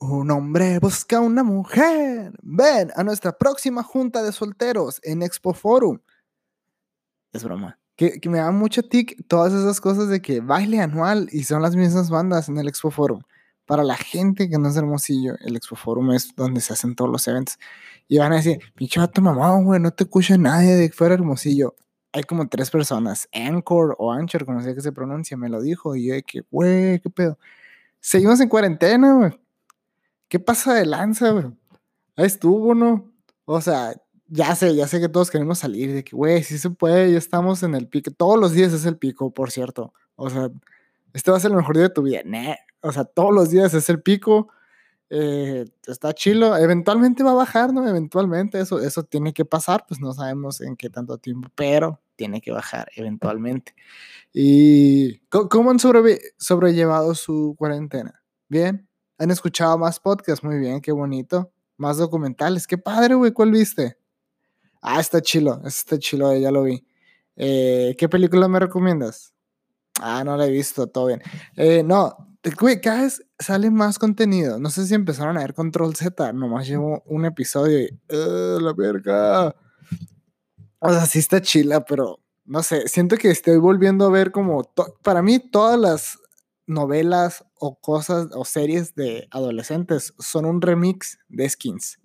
Un hombre busca una mujer. Ven a nuestra próxima junta de solteros en Expo Forum. Es broma. Que, que me da mucho tic todas esas cosas de que baile anual y son las mismas bandas en el Expo Forum. Para la gente que no es hermosillo, el Expo Forum es donde se hacen todos los eventos. Y van a decir, pinche vato mamá, güey, no te escucha nadie de fuera hermosillo. Hay como tres personas, Anchor o Anchor, como sea que se pronuncia, me lo dijo. Y yo de que, güey, qué pedo. Seguimos en cuarentena, güey. ¿Qué pasa de lanza, güey? Ahí estuvo, ¿no? O sea, ya sé, ya sé que todos queremos salir, de que, güey, sí se puede, ya estamos en el pico. Todos los días es el pico, por cierto. O sea, este va a ser el mejor día de tu vida. Nah. O sea, todos los días es el pico. Eh, está chilo. Eventualmente va a bajar, ¿no? Eventualmente eso, eso tiene que pasar, pues no sabemos en qué tanto tiempo, pero tiene que bajar eventualmente. ¿Y cómo han sobrellevado su cuarentena? ¿Bien? ¿Han escuchado más podcasts? Muy bien, qué bonito. Más documentales. Qué padre, güey. ¿Cuál viste? Ah, está chilo. Está chilo, ya lo vi. Eh, ¿Qué película me recomiendas? Ah, no la he visto, todo bien. Eh, no, güey, cada vez sale más contenido. No sé si empezaron a ver Control Z. Nomás llevo un episodio y. Uh, la verga! O sea, sí está chila, pero no sé. Siento que estoy volviendo a ver como. Para mí, todas las novelas o cosas o series de adolescentes son un remix de skins.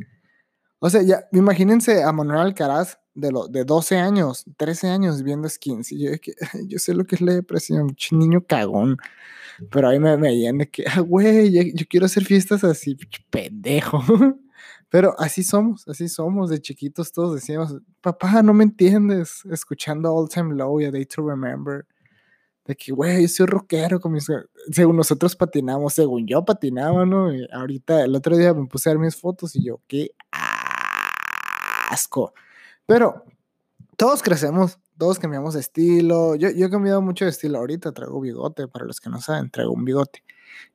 O sea, ya, imagínense a Manuel Alcaraz de, lo, de 12 años, 13 años viendo skins. Y yo, yo sé lo que es la depresión, niño cagón. Pero ahí me veían de que, ah, güey, yo, quiero hacer fiestas así, pendejo. Pero así somos, así somos. De chiquitos todos decíamos, papá, no me entiendes. Escuchando All Time Low y A Day to Remember de que, güey, soy rockero, con mis... según nosotros patinamos, según yo patinaba, ¿no? Y ahorita, el otro día me puse a ver mis fotos y yo, qué asco. Pero todos crecemos, todos cambiamos de estilo. Yo, yo he cambiado mucho de estilo. Ahorita traigo bigote, para los que no saben, traigo un bigote.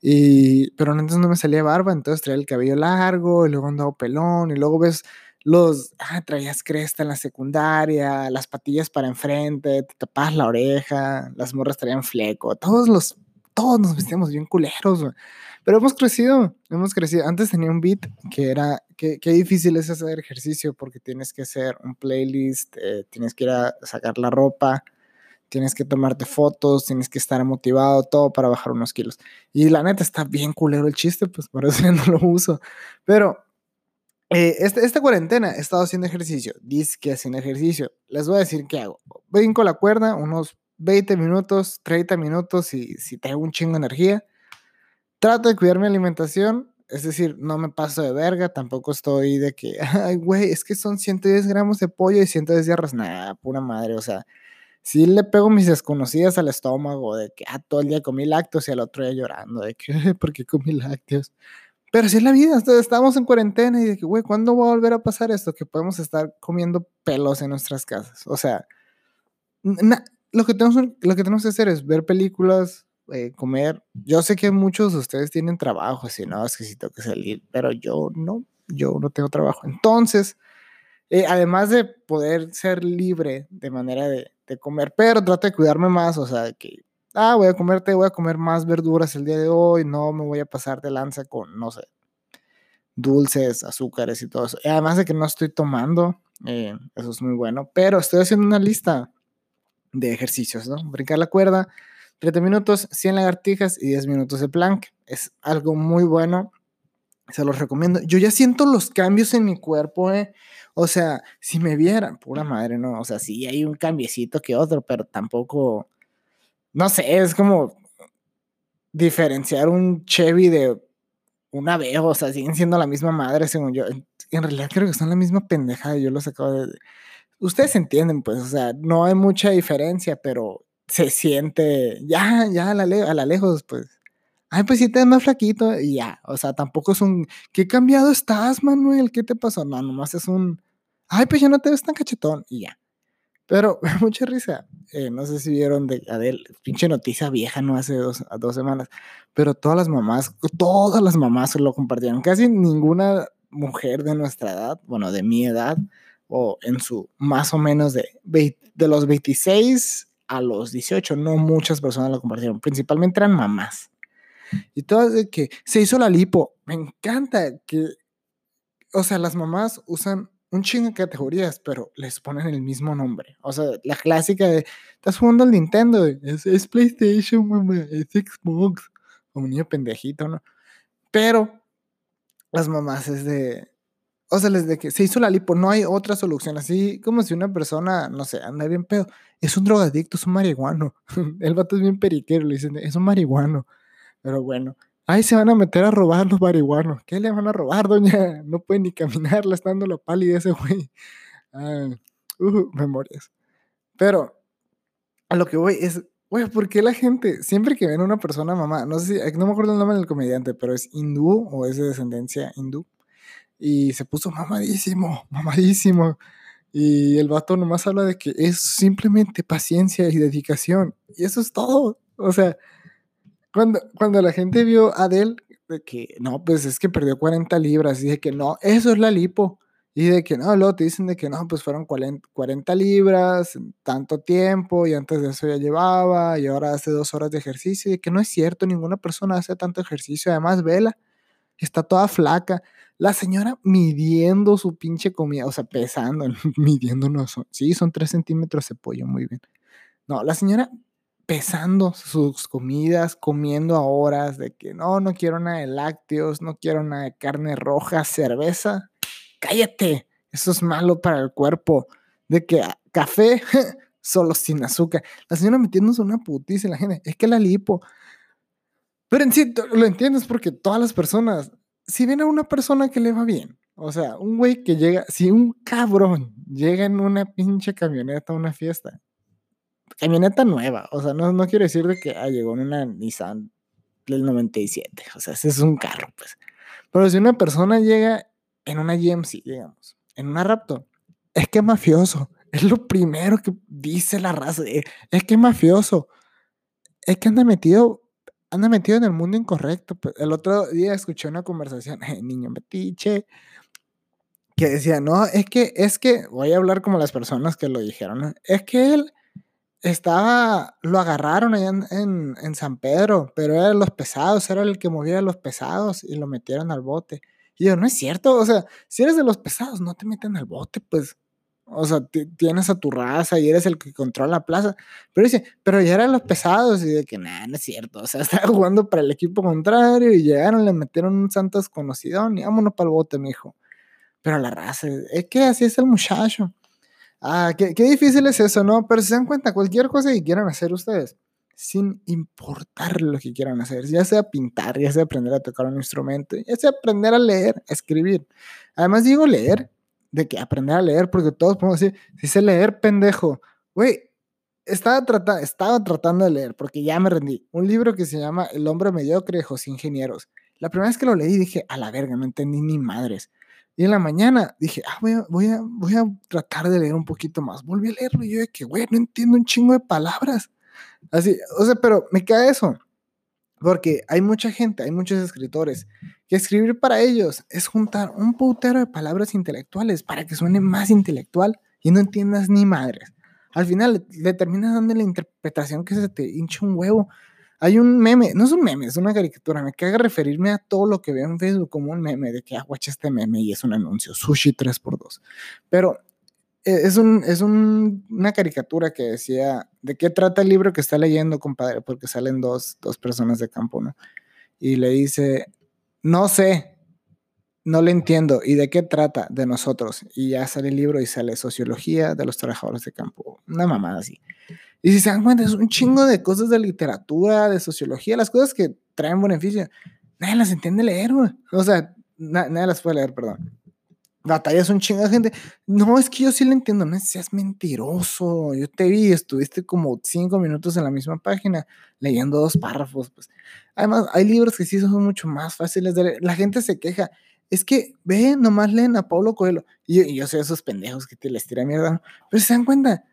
Y, pero antes no me salía barba, entonces traía el cabello largo, y luego andaba pelón, y luego ves los, ah, traías cresta en la secundaria, las patillas para enfrente, te tapabas la oreja, las morras traían fleco, todos los, todos nos vestíamos bien culeros, Pero hemos crecido, hemos crecido. Antes tenía un beat que era, que, difícil es hacer ejercicio porque tienes que hacer un playlist, eh, tienes que ir a sacar la ropa, tienes que tomarte fotos, tienes que estar motivado, todo para bajar unos kilos. Y la neta está bien culero el chiste, pues por eso ya no lo uso. Pero eh, este, esta cuarentena he estado haciendo ejercicio. Dice que haciendo ejercicio. Les voy a decir qué hago. Brinco la cuerda unos 20 minutos, 30 minutos y si tengo un chingo de energía. Trato de cuidar mi alimentación. Es decir, no me paso de verga. Tampoco estoy de que, ay, güey, es que son 110 gramos de pollo y 110 de arroz. Nada, pura madre. O sea, si le pego mis desconocidas al estómago de que, ah, todo el día comí lácteos y al otro día llorando de que, ¿por qué comí lácteos? Pero así es la vida, estamos en cuarentena y de que, güey, ¿cuándo va a volver a pasar esto? Que podemos estar comiendo pelos en nuestras casas. O sea, lo, que tenemos, lo que tenemos que hacer es ver películas, eh, comer. Yo sé que muchos de ustedes tienen trabajo, así, no, es que sí tengo que salir, pero yo no, yo no tengo trabajo. Entonces, eh, además de poder ser libre de manera de, de comer, pero trato de cuidarme más, o sea, que ah, voy a comerte, voy a comer más verduras el día de hoy, no me voy a pasar de lanza con, no sé, dulces, azúcares y todo eso. además de que no estoy tomando, eh, eso es muy bueno, pero estoy haciendo una lista de ejercicios, ¿no? Brincar la cuerda, 30 minutos, 100 lagartijas y 10 minutos de plank. Es algo muy bueno, se los recomiendo. Yo ya siento los cambios en mi cuerpo, ¿eh? O sea, si me vieran, pura madre, ¿no? O sea, sí hay un cambiecito que otro, pero tampoco no sé, es como diferenciar un Chevy de una Aveo, o sea, siguen siendo la misma madre, según yo. En realidad creo que son la misma pendejada, yo los acabo de... Ustedes entienden, pues, o sea, no hay mucha diferencia, pero se siente, ya, ya a la, a la lejos, pues. Ay, pues si te ves más flaquito y ya, o sea, tampoco es un, ¿qué cambiado estás, Manuel? ¿Qué te pasó? No, nomás es un, ay, pues ya no te ves tan cachetón y ya. Pero mucha risa. Eh, no sé si vieron de Adele, pinche noticia vieja, no hace dos, dos semanas. Pero todas las mamás, todas las mamás lo compartieron. Casi ninguna mujer de nuestra edad, bueno, de mi edad, o en su más o menos de, de los 26 a los 18, no muchas personas lo compartieron. Principalmente eran mamás. Y todo de que se hizo la lipo. Me encanta que, o sea, las mamás usan un chingo de categorías, pero les ponen el mismo nombre. O sea, la clásica de, estás jugando al Nintendo, es, PlayStation, mamá, es Xbox, como un niño pendejito, ¿no? Pero las mamás es de, o sea, les de que se hizo la lipo, no hay otra solución, así como si una persona, no sé, anda bien pedo, es un drogadicto, es un marihuano. El vato es bien periquero, le dicen, es un marihuano. Pero bueno, Ahí se van a meter a robar los marihuanos. ¿Qué le van a robar, doña? No puede ni caminar, le está la pálida ese güey. Ah, uh, memorias. Pero a lo que voy es, güey, ¿por qué la gente, siempre que ven a una persona mamá, no sé si, no me acuerdo el nombre del comediante, pero es hindú o es de descendencia hindú, y se puso mamadísimo, mamadísimo. Y el vato nomás habla de que es simplemente paciencia y dedicación. Y eso es todo. O sea, cuando, cuando la gente vio a Adele, de que no, pues es que perdió 40 libras, y de que no, eso es la lipo. Y de que no, luego te dicen de que no, pues fueron 40 libras, tanto tiempo, y antes de eso ya llevaba, y ahora hace dos horas de ejercicio, y de que no es cierto, ninguna persona hace tanto ejercicio, además, vela, está toda flaca. La señora midiendo su pinche comida, o sea, pesando, midiendo, no son, sí, son 3 centímetros de pollo, muy bien. No, la señora pesando sus comidas, comiendo a horas de que no, no quiero nada de lácteos, no quiero nada de carne roja, cerveza. Cállate, eso es malo para el cuerpo. De que ah, café solo sin azúcar. La señora metiéndose una putiza en la gente. Es que la lipo. Pero en sí, lo entiendes porque todas las personas, si ven a una persona que le va bien, o sea, un güey que llega, si un cabrón llega en una pinche camioneta a una fiesta camioneta nueva, o sea, no, no quiero decir de que ah, llegó en una Nissan del 97, o sea, ese es un carro, pues. Pero si una persona llega en una GMC, digamos, en una Raptor, es que es mafioso. Es lo primero que dice la raza. Eh, es que es mafioso. Es que anda metido, anda metido en el mundo incorrecto. Pues. El otro día escuché una conversación, niño metiche, que decía, no, es que, es que, voy a hablar como las personas que lo dijeron, es que él estaba, lo agarraron allá en, en, San Pedro, pero era de los pesados, era el que movía a los pesados y lo metieron al bote. Y yo, no es cierto, o sea, si eres de los pesados, no te meten al bote, pues. O sea, tienes a tu raza y eres el que controla la plaza. Pero dice, pero ya eran los pesados y de que, nada, no es cierto. O sea, estaba jugando para el equipo contrario y llegaron, le metieron un santo desconocido y vámonos para el bote, mijo. Pero la raza, es que así es el muchacho. Ah, qué, difícil es eso, ¿no? Pero se dan cuenta, cualquier cosa que quieran hacer ustedes, sin importar lo que quieran hacer, ya sea pintar, ya sea aprender a tocar un instrumento, ya sea aprender a leer, a escribir. Además digo leer, de que aprender a leer, porque todos podemos decir, si sé leer, pendejo. Güey, estaba, estaba tratando de leer, porque ya me rendí. Un libro que se llama El hombre mediocre de José Ingenieros. La primera vez que lo leí dije, a la verga, no entendí ni madres. Y en la mañana dije, ah, voy a, voy a, voy a tratar de leer un poquito más. Volví a leerlo y yo de que, güey, no entiendo un chingo de palabras. Así, o sea, pero me cae eso. Porque hay mucha gente, hay muchos escritores, que escribir para ellos es juntar un putero de palabras intelectuales para que suene más intelectual y no entiendas ni madres. Al final le terminas dando la interpretación que se te hincha un huevo hay un meme, no es un meme, es una caricatura. Me caga referirme a todo lo que veo en Facebook como un meme de que aguacha ah, este meme y es un anuncio, sushi 3x2. Pero eh, es, un, es una caricatura que decía de qué trata el libro que está leyendo, compadre, porque salen dos, dos personas de campo, ¿no? Y le dice, no sé, no le entiendo. ¿Y de qué trata? De nosotros. Y ya sale el libro y sale Sociología de los Trabajadores de Campo. Una mamada así. Y si se dan cuenta, es un chingo de cosas de literatura, de sociología, las cosas que traen beneficio. Nadie las entiende leer, güey. O sea, nadie las puede leer, perdón. Batallas un chingo de gente. No, es que yo sí lo entiendo. No seas mentiroso. Yo te vi, estuviste como cinco minutos en la misma página leyendo dos párrafos. Pues. Además, hay libros que sí son mucho más fáciles de leer. La gente se queja. Es que, ve, nomás leen a Pablo Coelho. Y yo, soy esos pendejos que te les tira mierda. Pero se dan cuenta,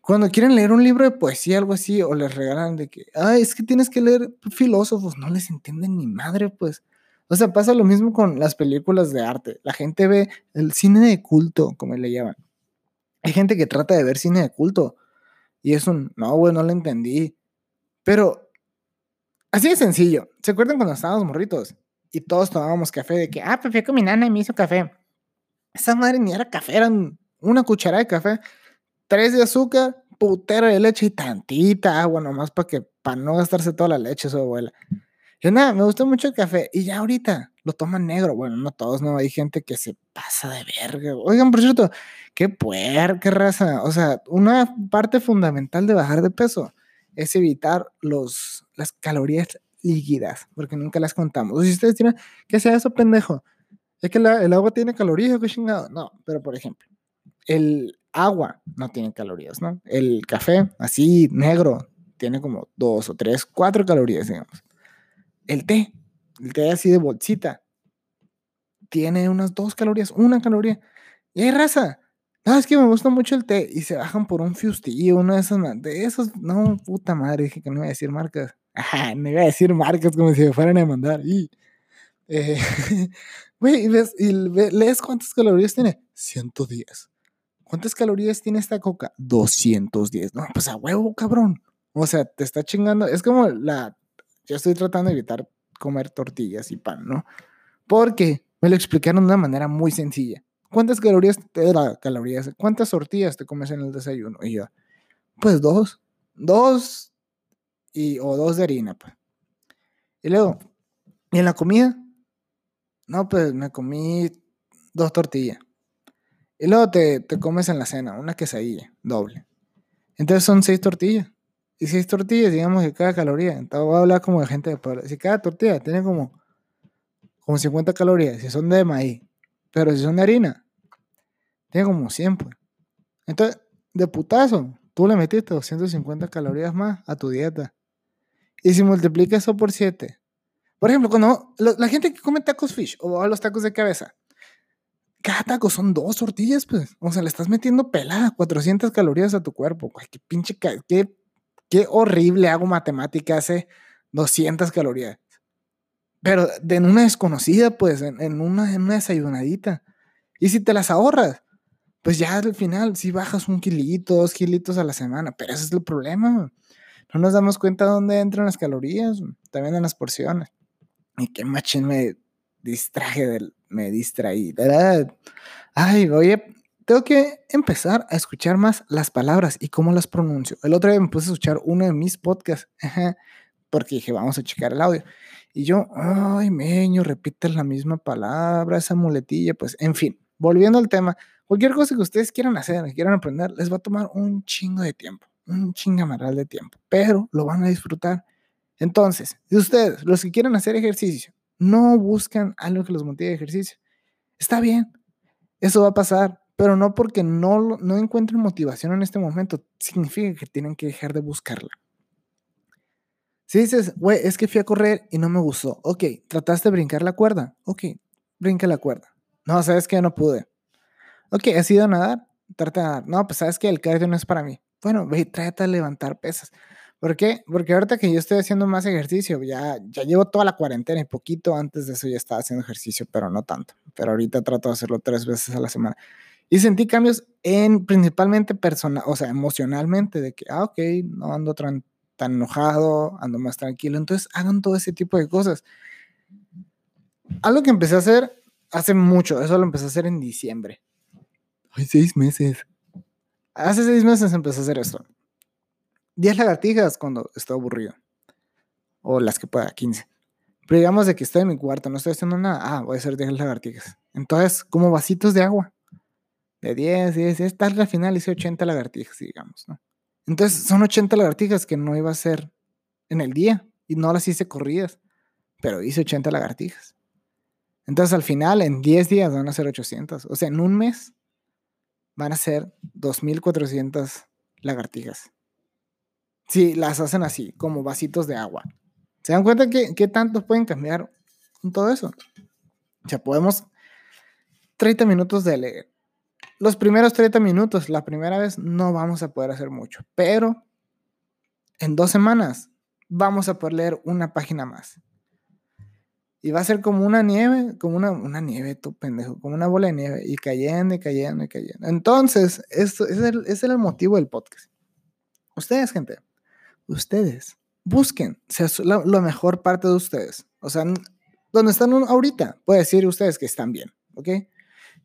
cuando quieren leer un libro de poesía, algo así, o les regalan de que, ay, es que tienes que leer filósofos, no les entienden ni madre, pues. O sea, pasa lo mismo con las películas de arte. La gente ve el cine de culto, como le llaman. Hay gente que trata de ver cine de culto y es un, no, güey, no lo entendí. Pero Así de sencillo. ¿Se acuerdan cuando estábamos morritos? Y todos tomábamos café de que, ah, pues con mi nana y me hizo café. Esa madre ni era café, eran una cucharada de café, tres de azúcar, putero de leche y tantita agua nomás para que, para no gastarse toda la leche su abuela. Yo nada, me gusta mucho el café y ya ahorita lo toman negro. Bueno, no todos, no, hay gente que se pasa de verga. Oigan, por cierto, qué puerca raza. O sea, una parte fundamental de bajar de peso es evitar los, las calorías líquidas, porque nunca las contamos. Si ustedes tienen, ¿qué sea eso, pendejo? Es que el agua tiene calorías, qué chingado. No, pero por ejemplo, el agua no tiene calorías, ¿no? El café, así negro, tiene como dos o tres, cuatro calorías, digamos. El té, el té así de bolsita, tiene unas dos calorías, una caloría. Y hay raza. No, es que me gusta mucho el té. Y se bajan por un fustillo, una de esas. De esos, no, puta madre, dije que no iba a decir marcas. Ajá, no iba a decir marcas como si me fueran a mandar. Y, eh, ves, y lees cuántas calorías tiene. 110. ¿Cuántas calorías tiene esta coca? 210. No, pues a huevo, cabrón. O sea, te está chingando. Es como la. Yo estoy tratando de evitar comer tortillas y pan, ¿no? Porque me lo explicaron de una manera muy sencilla. ¿Cuántas calorías te da calorías? ¿Cuántas tortillas te comes en el desayuno? Y yo, pues dos. Dos y, o dos de harina, pues. Y luego, ¿y en la comida? No, pues me comí dos tortillas. Y luego te, te comes en la cena una quesadilla doble. Entonces son seis tortillas. Y seis tortillas, digamos que cada caloría. Entonces voy a hablar como de gente de pueblo. Si cada tortilla tiene como, como 50 calorías, si son de maíz, pero si son de harina, tiene como 100, pues. Entonces, de putazo, tú le metiste 250 calorías más a tu dieta. Y si multiplicas eso por 7. Por ejemplo, cuando la, gente que come tacos fish o los tacos de cabeza, cada taco son dos tortillas, pues. O sea, le estás metiendo pelada 400 calorías a tu cuerpo. qué pinche, qué Qué horrible hago matemática hace 200 calorías. Pero de en una desconocida, pues, en, una, en una desayunadita. Y si te las ahorras, pues ya al final si bajas un kilito, dos kilitos a la semana. Pero ese es el problema. No nos damos cuenta dónde entran las calorías, también en las porciones. Y qué machín me distraje, del, me distraí. ¿verdad? Ay, oye, tengo que empezar a escuchar más las palabras y cómo las pronuncio. El otro día me puse a escuchar uno de mis podcasts, porque dije, vamos a checar el audio. Y yo, ay, meño, repites la misma palabra, esa muletilla, pues, en fin, volviendo al tema, cualquier cosa que ustedes quieran hacer, que quieran aprender, les va a tomar un chingo de tiempo, un chingamaral de tiempo, pero lo van a disfrutar. Entonces, si ustedes, los que quieran hacer ejercicio, no buscan algo que los motive a ejercicio, está bien, eso va a pasar, pero no porque no, no encuentren motivación en este momento, significa que tienen que dejar de buscarla. Si dices, güey, es que fui a correr y no me gustó, ok, trataste de brincar la cuerda, ok, brinca la cuerda. No, sabes que no pude. Ok, ¿has ido a nadar? Trata de nadar. No, pues sabes que el cardio no es para mí. Bueno, ve, trata de levantar pesas. ¿Por qué? Porque ahorita que yo estoy haciendo más ejercicio, ya, ya llevo toda la cuarentena y poquito antes de eso ya estaba haciendo ejercicio, pero no tanto. Pero ahorita trato de hacerlo tres veces a la semana. Y sentí cambios en principalmente personal, o sea, emocionalmente, de que, ah, ok, no ando tan, tan enojado, ando más tranquilo. Entonces, hagan todo ese tipo de cosas. Algo que empecé a hacer hace mucho, eso lo empecé a hacer en diciembre. Ay, seis meses. Hace seis meses empecé a hacer esto. Diez lagartijas cuando estoy aburrido. O las que pueda, 15. Pero digamos de que estoy en mi cuarto, no estoy haciendo nada. Ah, voy a hacer 10 lagartijas. Entonces, como vasitos de agua de 10, 10, 10, tal al final hice 80 lagartijas, digamos, ¿no? Entonces son 80 lagartijas que no iba a hacer en el día y no las hice corridas, pero hice 80 lagartijas. Entonces al final en 10 días van a ser 800, o sea, en un mes van a ser 2400 lagartijas. Si las hacen así, como vasitos de agua. ¿Se dan cuenta que, qué tanto pueden cambiar con todo eso? O sea, podemos 30 minutos de leer, los primeros 30 minutos, la primera vez, no vamos a poder hacer mucho, pero en dos semanas vamos a poder leer una página más. Y va a ser como una nieve, como una, una nieve, tu pendejo, como una bola de nieve, y cayendo y cayendo y cayendo. Entonces, esto es el, ese era el motivo del podcast. Ustedes, gente, ustedes busquen sea, la, la, mejor parte de ustedes. O sea, donde están ahorita, puede decir ustedes que están bien, ¿ok?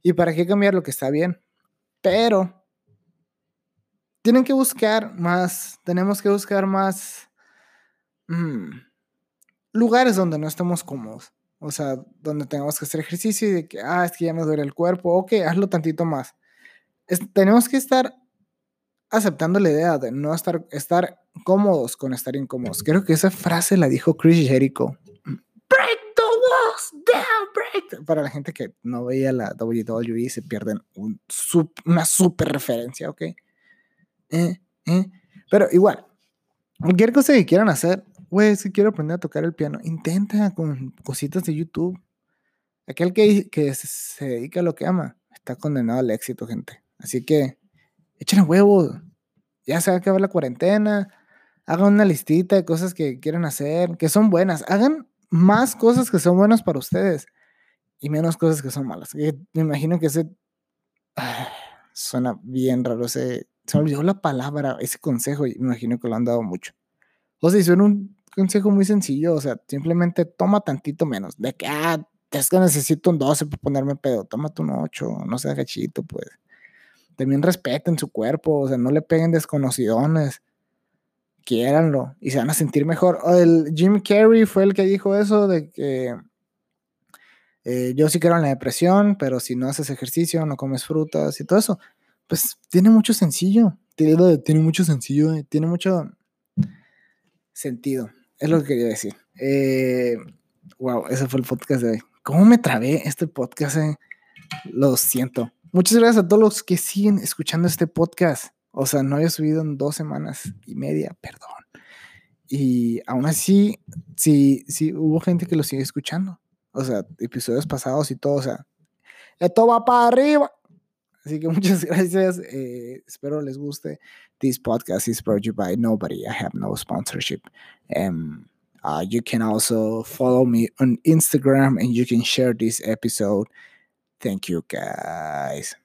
¿Y para qué cambiar lo que está bien? Pero tienen que buscar más, tenemos que buscar más mmm, lugares donde no estemos cómodos. O sea, donde tengamos que hacer ejercicio y de que, ah, es que ya me duele el cuerpo, ok, hazlo tantito más. tenemos que estar aceptando la idea de no estar, estar cómodos con estar incómodos. Creo que esa frase la dijo Chris Jericho. Break the walls down, break. Para la gente que no veía la WWE, se pierden un, una super referencia, ¿ok? Eh, eh. Pero igual, cualquier cosa que quieran hacer, güey, si quiero aprender a tocar el piano, intenta con cositas de YouTube. Aquel que, que se dedica a lo que ama está condenado al éxito, gente. Así que echen huevos. Ya se va a acabar la cuarentena. Hagan una listita de cosas que quieren hacer, que son buenas. Hagan más cosas que son buenas para ustedes y menos cosas que son malas. me imagino que ese. suena bien raro. Ese, se me olvidó la palabra, ese consejo, y me imagino que lo han dado mucho. O sea, suena un consejo muy sencillo. O sea, simplemente toma tantito menos. De que, ah, es que necesito un 12 para ponerme pedo. Tómate un 8, no seas gachito, pues también respeten su cuerpo, o sea, no le peguen desconocidones, quiéranlo y se van a sentir mejor. El Jim Carrey fue el que dijo eso de que eh, yo sí quiero en la depresión, pero si no haces ejercicio, no comes frutas y todo eso, pues tiene mucho sencillo, tiene, tiene mucho sencillo, eh, tiene mucho sentido, es lo que quería decir. wow, eh, ese fue el podcast de hoy. ¿Cómo me trabé este podcast? Lo siento. Muchas gracias a todos los que siguen escuchando este podcast. O sea, no había subido en dos semanas y media, perdón. Y aún así, sí, sí hubo gente que lo sigue escuchando. O sea, episodios pasados y todo. O sea, esto va para arriba. Así que muchas gracias. Eh, espero les guste. This podcast is brought to you by nobody. I have no sponsorship. Um, uh, you can also follow me on Instagram and you can share this episode. Thank you, guys.